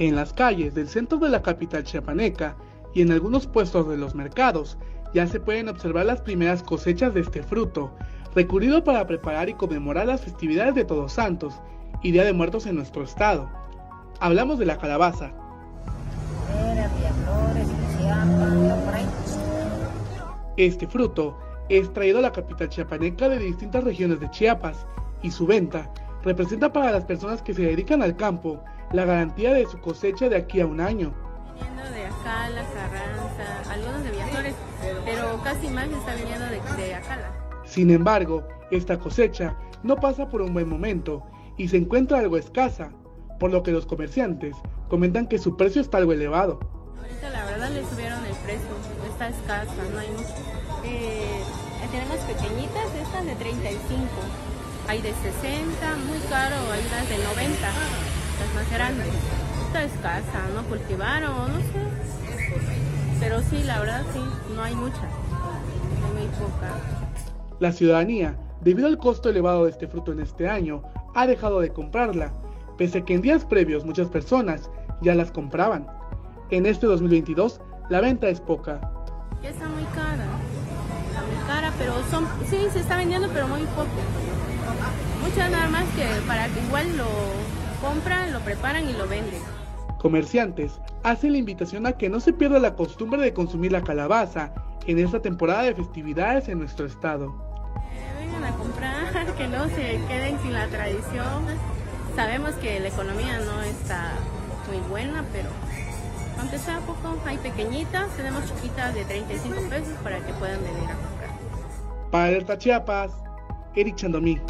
En las calles del centro de la capital chiapaneca y en algunos puestos de los mercados ya se pueden observar las primeras cosechas de este fruto, recurrido para preparar y conmemorar las festividades de Todos Santos y Día de Muertos en nuestro estado. Hablamos de la calabaza. Este fruto es traído a la capital chiapaneca de distintas regiones de Chiapas y su venta representa para las personas que se dedican al campo la garantía de su cosecha de aquí a un año. Viniendo de Acala, Carranza, algunos de Villaflores, pero casi más está viniendo de, de Acala. Sin embargo, esta cosecha no pasa por un buen momento y se encuentra algo escasa, por lo que los comerciantes comentan que su precio está algo elevado. Ahorita la verdad le subieron el precio, está escasa, no hay mucho. Eh, tenemos pequeñitas, estas de 35, hay de 60, muy caro, hay unas de 90, las más grandes. Está escasa, no cultivaron, no sé. Pero sí, la verdad sí, no hay mucha, hay muy poca. La ciudadanía, debido al costo elevado de este fruto en este año, ha dejado de comprarla, pese a que en días previos muchas personas ya las compraban. En este 2022, la venta es poca. Ya está muy cara, está muy cara, pero son, sí, se está vendiendo, pero muy poco. Muchas nada más que para que igual lo compran, lo preparan y lo venden. Comerciantes hacen la invitación a que no se pierda la costumbre de consumir la calabaza en esta temporada de festividades en nuestro estado. Eh, vengan a comprar, que no se queden sin la tradición. Sabemos que la economía no está muy buena, pero aunque sea poco, hay pequeñitas, tenemos chiquitas de 35 pesos para que puedan venir a comprar. Para Alerta Chiapas, Eric Chandomí.